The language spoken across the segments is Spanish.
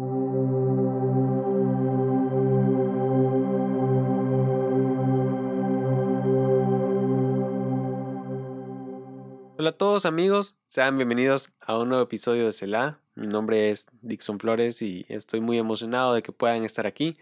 Hola a todos amigos, sean bienvenidos a un nuevo episodio de Selah. Mi nombre es Dixon Flores y estoy muy emocionado de que puedan estar aquí.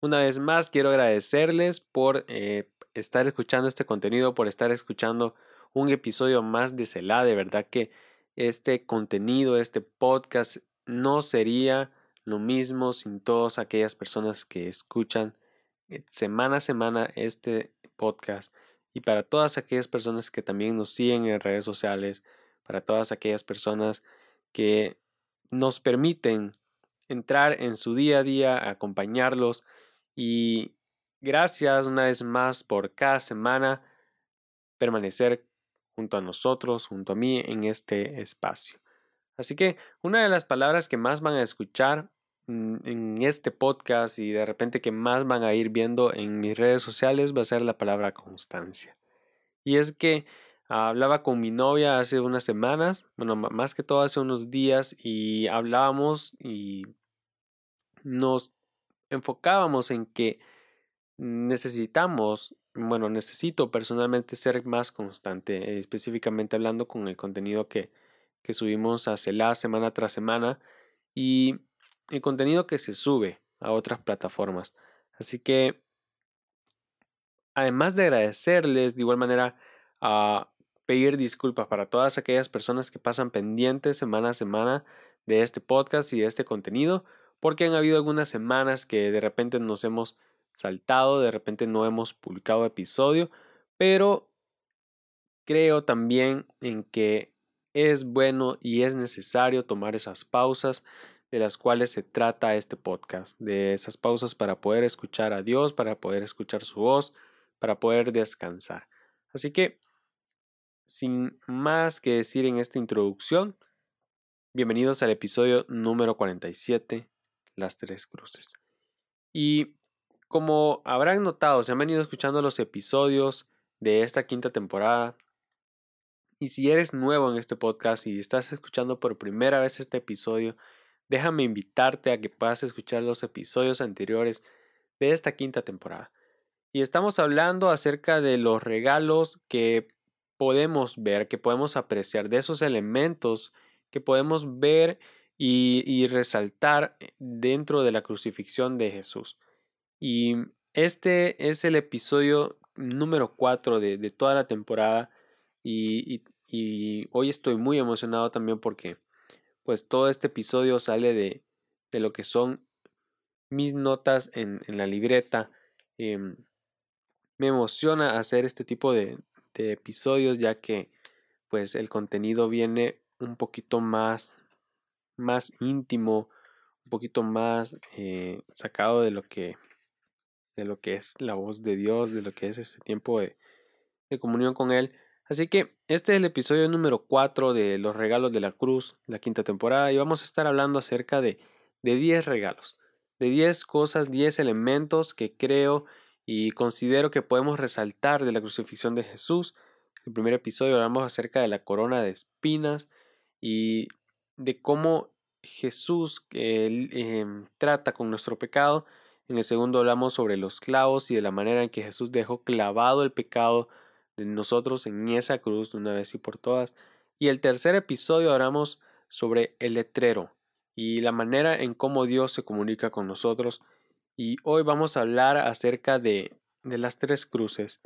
Una vez más quiero agradecerles por eh, estar escuchando este contenido, por estar escuchando un episodio más de Selah. De verdad que este contenido, este podcast no sería lo mismo sin todas aquellas personas que escuchan eh, semana a semana este podcast y para todas aquellas personas que también nos siguen en redes sociales, para todas aquellas personas que nos permiten entrar en su día a día, acompañarlos y gracias una vez más por cada semana permanecer junto a nosotros, junto a mí en este espacio. Así que una de las palabras que más van a escuchar en este podcast y de repente que más van a ir viendo en mis redes sociales va a ser la palabra constancia. Y es que hablaba con mi novia hace unas semanas, bueno, más que todo hace unos días y hablábamos y nos enfocábamos en que necesitamos, bueno, necesito personalmente ser más constante, específicamente hablando con el contenido que, que subimos hace la semana tras semana y el contenido que se sube a otras plataformas. Así que, además de agradecerles de igual manera a pedir disculpas para todas aquellas personas que pasan pendientes semana a semana de este podcast y de este contenido, porque han habido algunas semanas que de repente nos hemos saltado, de repente no hemos publicado episodio, pero creo también en que es bueno y es necesario tomar esas pausas de las cuales se trata este podcast, de esas pausas para poder escuchar a Dios, para poder escuchar su voz, para poder descansar. Así que, sin más que decir en esta introducción, bienvenidos al episodio número 47, Las Tres Cruces. Y como habrán notado, se han venido escuchando los episodios de esta quinta temporada. Y si eres nuevo en este podcast y estás escuchando por primera vez este episodio, déjame invitarte a que puedas escuchar los episodios anteriores de esta quinta temporada. Y estamos hablando acerca de los regalos que podemos ver, que podemos apreciar, de esos elementos que podemos ver y, resaltar dentro de la crucifixión de Jesús. Y este es el episodio número 4 de, toda la temporada y hoy estoy muy emocionado también porque pues todo este episodio sale de, de lo que son mis notas en, en la libreta. Em, me emociona hacer este tipo de, de, episodios ya que pues el contenido viene un poquito más, más íntimo, un poquito más eh, sacado de lo que de lo que es la voz de Dios, de lo que es ese tiempo de, de comunión con Él. Así que este es el episodio número 4 de Los regalos de la cruz, la quinta temporada, y vamos a estar hablando acerca de, de 10 regalos, de 10 cosas, 10 elementos que creo y considero que podemos resaltar de la crucifixión de Jesús. En el primer episodio hablamos acerca de la corona de espinas y de cómo Jesús em, trata con nuestro pecado. En el segundo hablamos sobre los clavos y de la manera en que Jesús dejó clavado el pecado de nosotros en esa cruz de una vez y por todas. Y el tercer episodio hablamos sobre el letrero y la manera en cómo Dios se comunica con nosotros. Y hoy vamos a hablar acerca de, de las tres cruces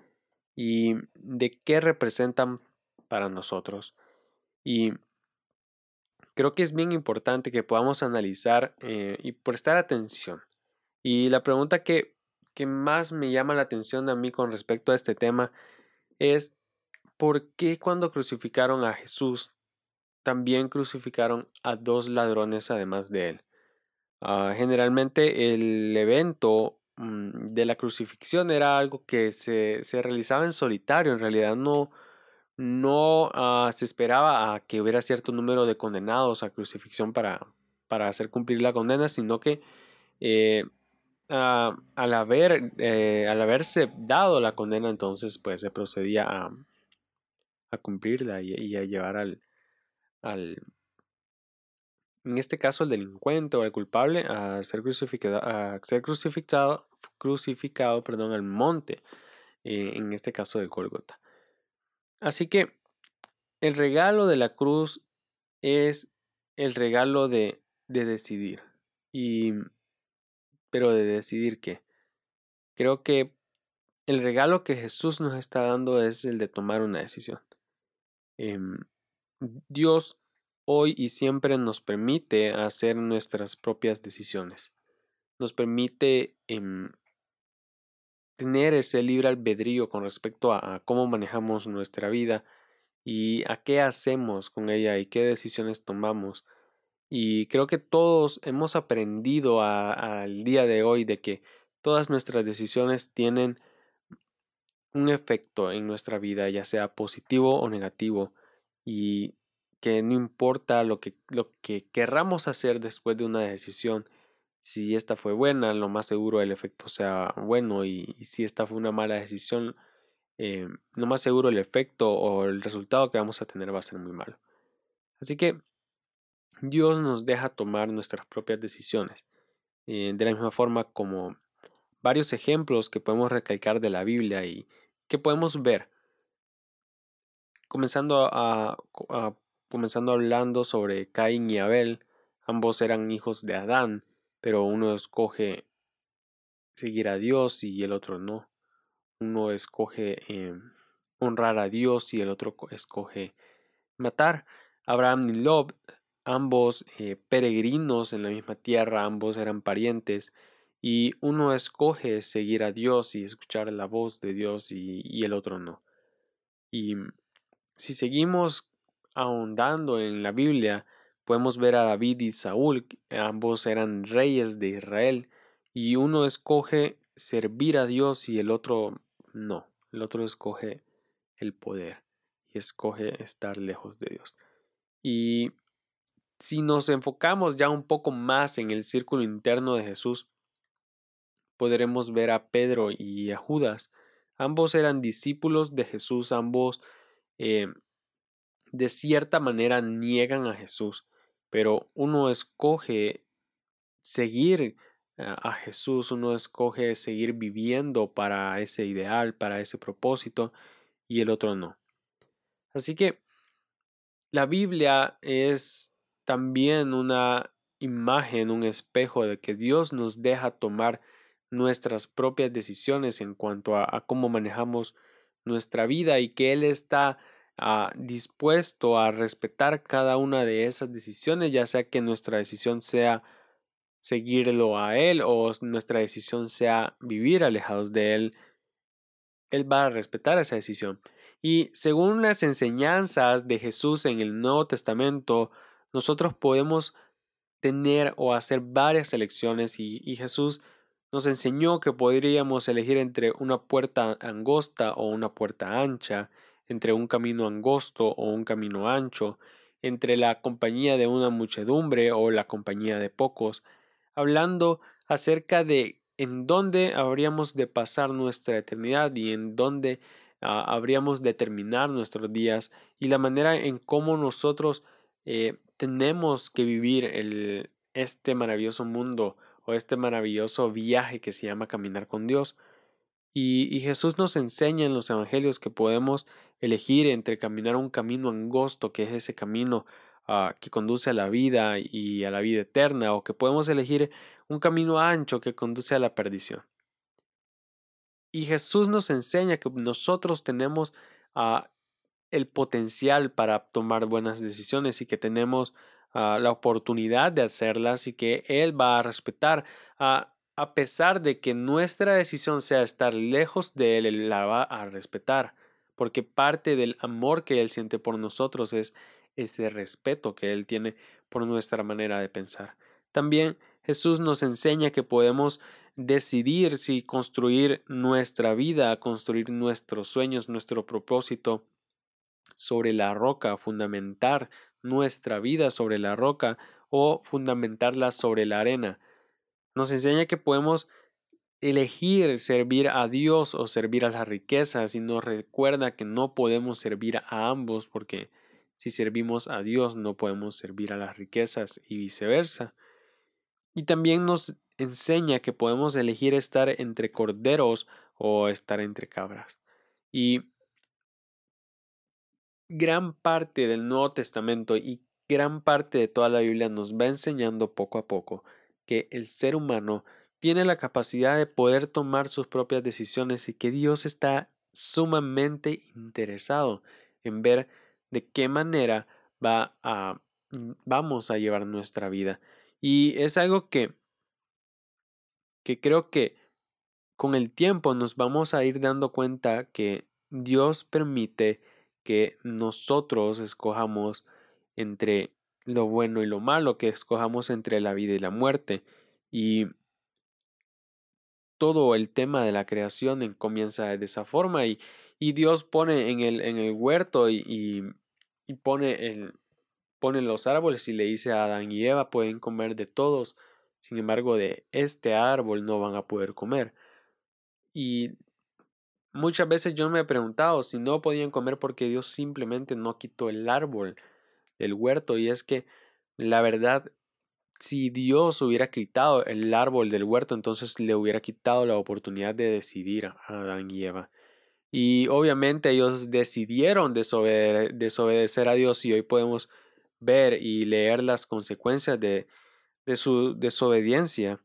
y de qué representan para nosotros. Y creo que es bien importante que podamos analizar eh, y prestar atención. Y la pregunta que, que más me llama la atención a mí con respecto a este tema es por qué cuando crucificaron a Jesús también crucificaron a dos ladrones además de él. Ah, generalmente el evento mm, de la crucifixión era algo que se, realizaba en solitario, en realidad no, no ah, se esperaba a que hubiera cierto número de condenados a crucifixión para, para hacer cumplir la condena, sino que eh, Ah, al, haber, eh, al haberse dado la condena, entonces pues se procedía a, a cumplirla y, a llevar al, al, en este caso el delincuente o el culpable, a ser crucificado, a ser crucificado, crucificado perdón, al monte, eh, en este caso de Golgota. Así que el regalo de la cruz es el regalo de, de decidir. Y, pero de decidir qué. Creo que el regalo que Jesús nos está dando es el de tomar una decisión. Em, Dios hoy y siempre nos permite hacer nuestras propias decisiones. Nos permite em, tener ese libre albedrío con respecto a, cómo manejamos nuestra vida y a qué hacemos con ella y qué decisiones tomamos. Y creo que todos hemos aprendido al día de hoy de que todas nuestras decisiones tienen un efecto en nuestra vida, ya sea positivo o negativo, y que no importa lo que, lo que querramos hacer después de una decisión, si esta fue buena, lo más seguro el efecto sea bueno, y, si esta fue una mala decisión, eh, lo más seguro el efecto o el resultado que vamos a tener va a ser muy malo. Así que Dios nos deja tomar nuestras propias decisiones, eh, de la misma forma como varios ejemplos que podemos recalcar de la Biblia y que podemos ver. Comenzando, a, comenzando hablando sobre Caín y Abel, ambos eran hijos de Adán, pero uno escoge seguir a Dios y el otro no. Uno escoge em, honrar a Dios y el otro escoge matar. Abraham y Lob, ambos eh, peregrinos en la misma tierra, ambos eran parientes, y uno escoge seguir a Dios y escuchar la voz de Dios y, el otro no. Y si seguimos ahondando en la Biblia, podemos ver a David y Saúl, ambos eran reyes de Israel, y uno escoge servir a Dios y el otro no, el otro escoge el poder y escoge estar lejos de Dios. Y si nos enfocamos ya un poco más en el círculo interno de Jesús, podremos ver a Pedro y a Judas. Ambos eran discípulos de Jesús, ambos eh, de cierta manera niegan a Jesús, pero uno escoge seguir a Jesús, uno escoge seguir viviendo para ese ideal, para ese propósito, y el otro no. Así que la Biblia es también una imagen, un espejo de que Dios nos deja tomar nuestras propias decisiones en cuanto a, cómo manejamos nuestra vida y que Él está ah, dispuesto a respetar cada una de esas decisiones, ya sea que nuestra decisión sea seguirlo a Él o nuestra decisión sea vivir alejados de Él, Él va a respetar esa decisión. Y según las enseñanzas de Jesús en el Nuevo Testamento, nosotros podemos tener o hacer varias elecciones y, y Jesús nos enseñó que podríamos elegir entre una puerta angosta o una puerta ancha, entre un camino angosto o un camino ancho, entre la compañía de una muchedumbre o la compañía de pocos, hablando acerca de en dónde habríamos de pasar nuestra eternidad y en dónde ah, habríamos de terminar nuestros días y la manera en cómo nosotros eh, tenemos que vivir este maravilloso mundo este maravilloso viaje que se llama caminar con Dios. Y, Jesús nos enseña en los evangelios que podemos elegir entre caminar un camino angosto, que es ese camino ah, que conduce a la vida y a la vida eterna, o que podemos elegir un camino ancho que conduce a la perdición. Y Jesús nos enseña que nosotros tenemos ah, el potencial para tomar buenas decisiones y que tenemos la oportunidad de hacerlas y que Él va a respetar. a pesar de que nuestra decisión sea estar lejos de Él, Él la va a respetar, porque parte del amor que Él siente por nosotros es ese respeto que Él tiene por nuestra manera de pensar. También Jesús nos enseña que podemos decidir si construir nuestra vida, construir nuestros sueños, nuestro propósito sobre la roca, fundamentar nuestra vida sobre la roca o fundamentarla sobre la arena. Nos enseña que podemos elegir servir a Dios o servir a las riquezas y nos recuerda que no podemos servir a ambos porque si servimos a Dios no podemos servir a las riquezas y viceversa. Y también nos enseña que podemos elegir estar entre corderos o estar entre cabras. Y gran parte del Nuevo Testamento y gran parte de toda la Biblia nos va enseñando poco a poco que el ser humano tiene la capacidad de poder tomar sus propias decisiones y que Dios está sumamente interesado en ver de qué manera va a, vamos a llevar nuestra vida. Y es algo que, que creo que con el tiempo nos vamos a ir dando cuenta que Dios permite que nosotros escojamos entre lo bueno y lo malo, que escojamos entre la vida y la muerte. Y todo el tema de la creación comienza de esa forma y, y Dios pone en el, en el huerto y, y, pone, el, pone los árboles y le dice a Adán y Eva pueden comer de todos, sin embargo de este árbol no van a poder comer. Y muchas veces yo me he preguntado si no podían comer porque Dios simplemente no quitó el árbol del huerto y es que la verdad si Dios hubiera quitado el árbol del huerto, entonces le hubiera quitado la oportunidad de decidir a Adán y Eva. Y obviamente ellos decidieron desobedecer a Dios y hoy podemos ver y leer las consecuencias de, de su desobediencia.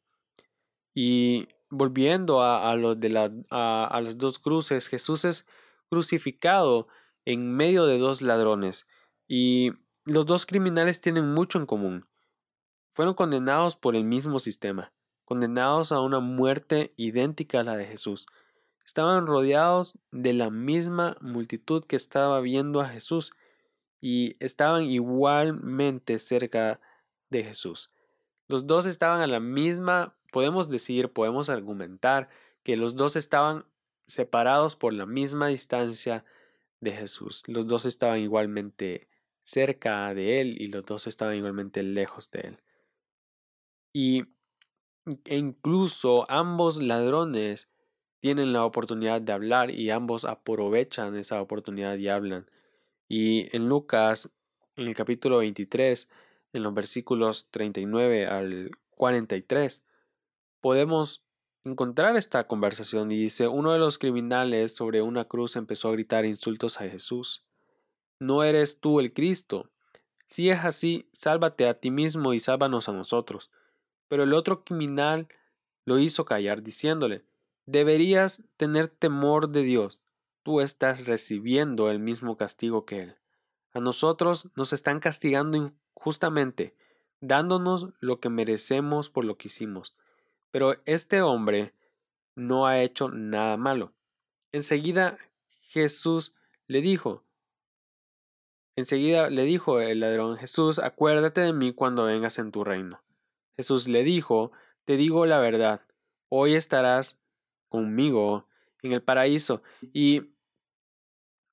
Y volviendo a, de a las dos cruces, Jesús es crucificado en medio de dos ladrones y los dos criminales tienen mucho en común fueron condenados por el mismo sistema, condenados a una muerte idéntica a la de Jesús. Estaban rodeados de la misma multitud que estaba viendo a Jesús y estaban igualmente cerca de Jesús. Los dos estaban a la misma, podemos decir, podemos argumentar que los dos estaban separados por la misma distancia de Jesús. Los dos estaban igualmente cerca de él y los dos estaban igualmente lejos de él. Y e incluso ambos ladrones tienen la oportunidad de hablar y ambos aprovechan esa oportunidad y hablan. Y en Lucas, en el capítulo 23, en los versículos 39 al 43, podemos encontrar esta conversación y dice, uno de los criminales sobre una cruz empezó a gritar insultos a Jesús. ¿No eres tú el Cristo? Si es así, sálvate a ti mismo y sálvanos a nosotros. Pero el otro criminal lo hizo callar, diciéndole Deberías tener temor de Dios. Tú estás recibiendo el mismo castigo que Él. A nosotros nos están castigando injustamente, dándonos lo que merecemos por lo que hicimos. Pero este hombre no ha hecho nada malo. Enseguida Jesús le dijo, enseguida le dijo el ladrón Jesús, acuérdate de mí cuando vengas en tu reino. Jesús le dijo, Te digo la verdad, hoy estarás conmigo en el paraíso. Y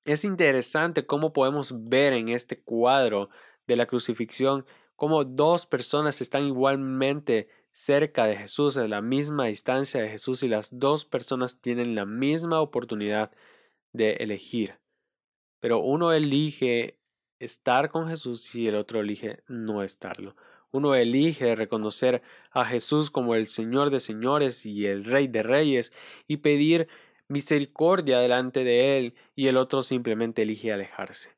es interesante cómo podemos ver en este cuadro de la crucifixión cómo dos personas están igualmente cerca de Jesús, a la misma distancia de Jesús, y las dos personas tienen la misma oportunidad de elegir. Pero uno elige estar con Jesús y el otro elige no estarlo. Uno elige reconocer a Jesús como el Señor de señores y el Rey de reyes y pedir misericordia delante de Él y el otro simplemente elige alejarse.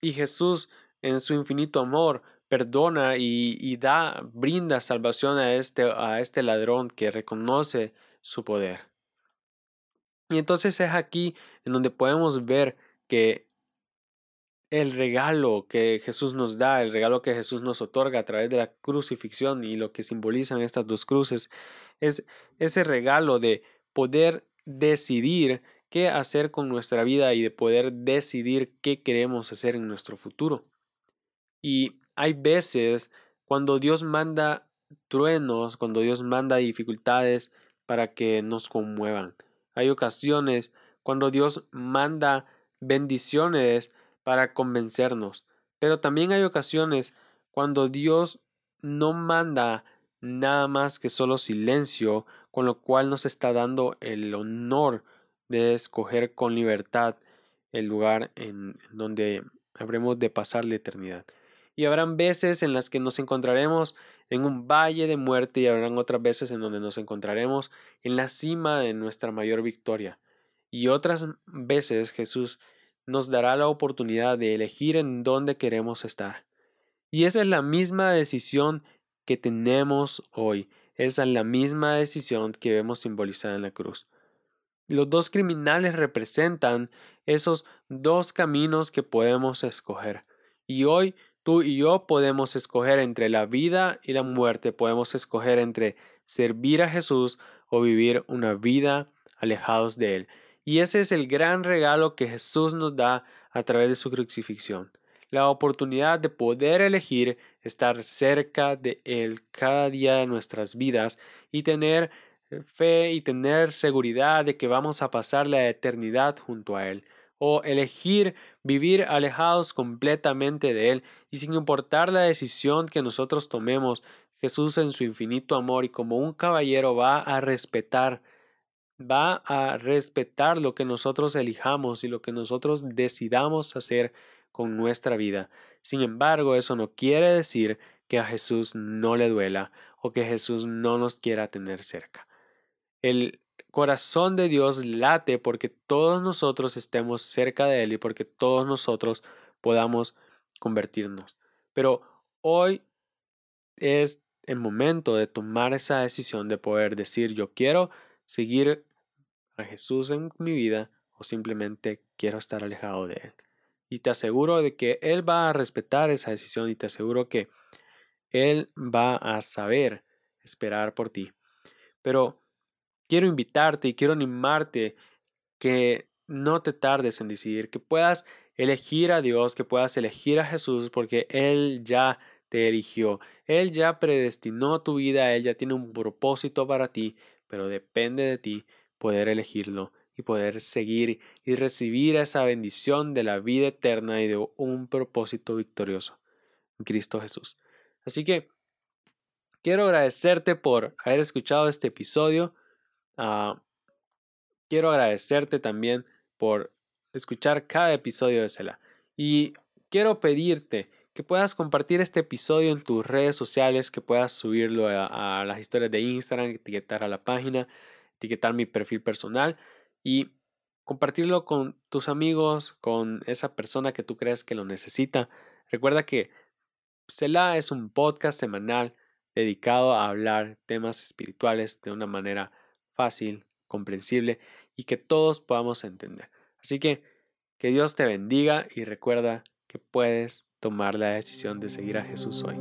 Y Jesús, en su infinito amor, perdona y, da, brinda salvación a este, a este ladrón que reconoce su poder. Y entonces es aquí en donde podemos ver que el regalo que Jesús nos da, el regalo que Jesús nos otorga a través de la crucifixión y lo que simbolizan estas dos cruces, es ese regalo de poder decidir qué hacer con nuestra vida y de poder decidir qué queremos hacer en nuestro futuro. Y hay veces cuando Dios manda truenos, cuando Dios manda dificultades para que nos conmuevan. Hay ocasiones cuando Dios manda bendiciones para convencernos. Pero también hay ocasiones cuando Dios no manda nada más que solo silencio, con lo cual nos está dando el honor de escoger con libertad el lugar en donde habremos de pasar la eternidad. Y habrán veces en las que nos encontraremos en un valle de muerte y habrán otras veces en donde nos encontraremos en la cima de nuestra mayor victoria. Y otras veces Jesús nos dará la oportunidad de elegir en dónde queremos estar. Y esa es la misma decisión que tenemos hoy. Esa es la misma decisión que vemos simbolizada en la cruz. Los dos criminales representan esos dos caminos que podemos escoger. Y hoy tú y yo podemos escoger entre la vida y la muerte, podemos escoger entre servir a Jesús o vivir una vida alejados de Él. Y ese es el gran regalo que Jesús nos da a través de su crucifixión. La oportunidad de poder elegir estar cerca de Él cada día de nuestras vidas y tener fe y tener seguridad de que vamos a pasar la eternidad junto a Él. O elegir vivir alejados completamente de Él y sin importar la decisión que nosotros tomemos, Jesús en su infinito amor y como un caballero va a respetar va a respetar lo que nosotros elijamos y lo que nosotros decidamos hacer con nuestra vida. Sin embargo, eso no quiere decir que a Jesús no le duela o que Jesús no nos quiera tener cerca. El corazón de Dios late porque todos nosotros estemos cerca de Él y porque todos nosotros podamos convertirnos. Pero hoy es el momento de tomar esa decisión de poder decir yo quiero seguir a Jesús en mi vida o simplemente quiero estar alejado de Él. Y te aseguro de que Él va a respetar esa decisión y te aseguro que Él va a saber esperar por ti. Pero quiero invitarte y quiero animarte que no te tardes en decidir, que puedas elegir a Dios, que puedas elegir a Jesús, porque Él ya te eligió, Él ya predestinó tu vida, Él ya tiene un propósito para ti, pero depende de ti poder elegirlo y poder seguir y recibir esa bendición de la vida eterna y de un propósito victorioso en Cristo Jesús. Así que quiero agradecerte por haber escuchado este episodio. Ah, quiero agradecerte también por escuchar cada episodio de Cela. Y quiero pedirte que puedas compartir este episodio en tus redes sociales, que puedas subirlo a, a las historias de Instagram, etiquetar a la página, etiquetar mi perfil personal y compartirlo con tus amigos, con esa persona que tú crees que lo necesita. Recuerda que Selah es un podcast semanal dedicado a hablar temas espirituales de una manera fácil, comprensible y que todos podamos entender. Así que que Dios te bendiga y recuerda que puedes tomar la decisión de seguir a Jesús hoy.